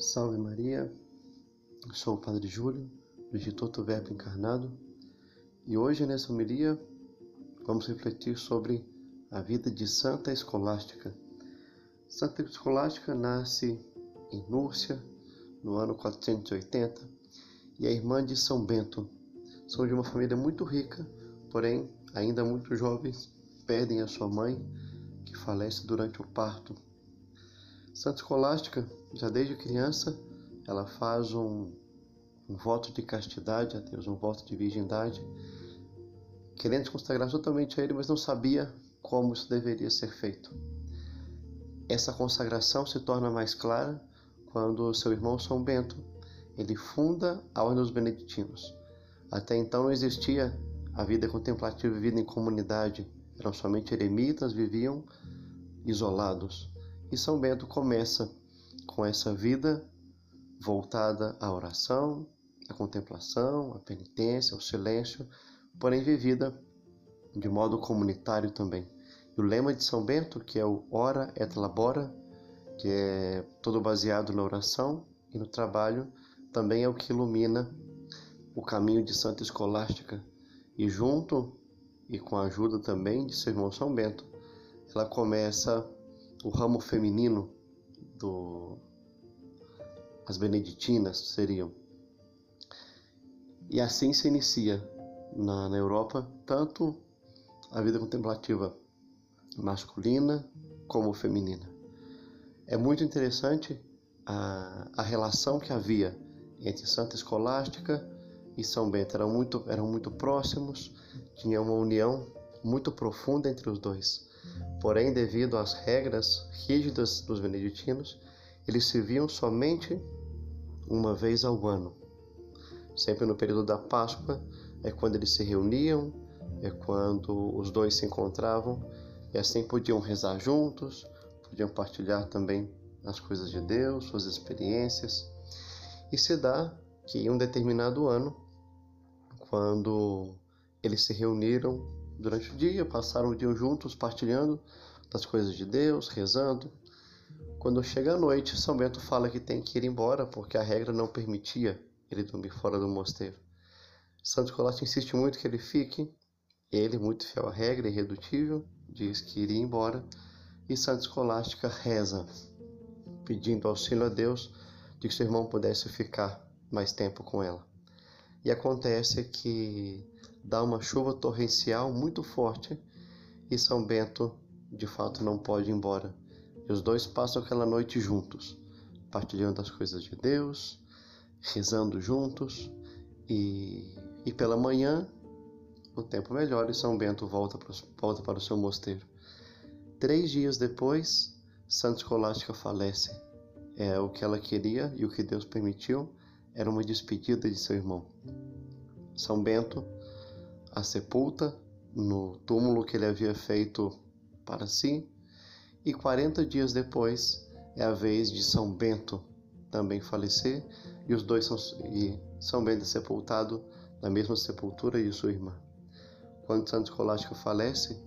Salve Maria, sou o Padre Júlio, do Instituto Verbo Encarnado, e hoje nessa homilia vamos refletir sobre a vida de Santa Escolástica. Santa Escolástica nasce em Núrcia, no ano 480, e é irmã de São Bento. São de uma família muito rica, porém, ainda muito jovens, perdem a sua mãe, que falece durante o parto Santa Escolástica, já desde criança, ela faz um, um voto de castidade a Deus, um voto de virgindade, querendo se consagrar totalmente a Ele, mas não sabia como isso deveria ser feito. Essa consagração se torna mais clara quando seu irmão São Bento ele funda a Ordem dos Beneditinos. Até então não existia a vida contemplativa vivida em comunidade, eram somente eremitas, viviam isolados. E São Bento começa com essa vida voltada à oração, à contemplação, à penitência, ao silêncio, porém vivida de modo comunitário também. E o lema de São Bento, que é o Ora et Labora, que é todo baseado na oração e no trabalho, também é o que ilumina o caminho de Santa Escolástica. E junto e com a ajuda também de seu irmão São Bento, ela começa o ramo feminino do as beneditinas seriam. E assim se inicia na, na Europa tanto a vida contemplativa masculina como feminina. É muito interessante a, a relação que havia entre Santa Escolástica e São Bento. Eram muito, eram muito próximos, tinha uma união muito profunda entre os dois. Porém, devido às regras rígidas dos beneditinos, eles se viam somente uma vez ao ano. Sempre no período da Páscoa é quando eles se reuniam, é quando os dois se encontravam e assim podiam rezar juntos, podiam partilhar também as coisas de Deus, suas experiências. E se dá que em um determinado ano, quando eles se reuniram durante o dia, passaram o dia juntos partilhando das coisas de Deus, rezando. Quando chega a noite, São Bento fala que tem que ir embora porque a regra não permitia ele dormir fora do mosteiro. Santo Colásio insiste muito que ele fique. Ele, muito fiel à regra, irredutível, diz que iria embora. E Santa Escolástica reza, pedindo auxílio a Deus de que seu irmão pudesse ficar mais tempo com ela. E acontece que dá uma chuva torrencial muito forte e São Bento de fato não pode ir embora. E os dois passam aquela noite juntos, partilhando as coisas de Deus, rezando juntos e, e pela manhã o tempo melhora e São Bento volta para, volta para o seu mosteiro. Três dias depois, Santa Escolástica falece. É o que ela queria e o que Deus permitiu era uma despedida de seu irmão. São Bento a sepulta no túmulo que ele havia feito para si, e 40 dias depois é a vez de São Bento também falecer, e os dois são, e São Bento é sepultado na mesma sepultura de sua irmã. Quando Santo Escolástica falece,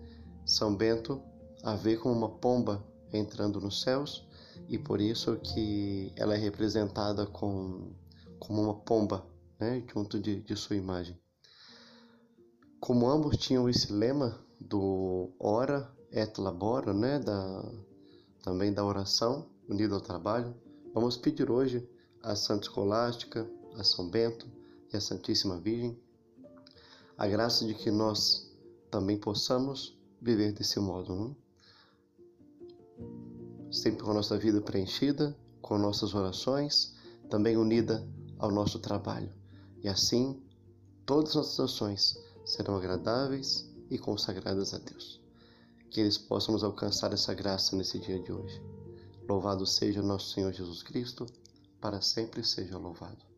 São Bento a vê como uma pomba entrando nos céus, e por isso que ela é representada com, como uma pomba, né, junto de, de sua imagem. Como ambos tinham esse lema do ora et labora, né, da, também da oração unida ao trabalho, vamos pedir hoje a Santa Escolástica, a São Bento e a Santíssima Virgem a graça de que nós também possamos viver desse modo, não? sempre com a nossa vida preenchida, com nossas orações, também unida ao nosso trabalho. E assim, todas as nossas ações serão agradáveis e consagradas a Deus. Que eles possamos alcançar essa graça nesse dia de hoje. Louvado seja nosso Senhor Jesus Cristo, para sempre seja louvado.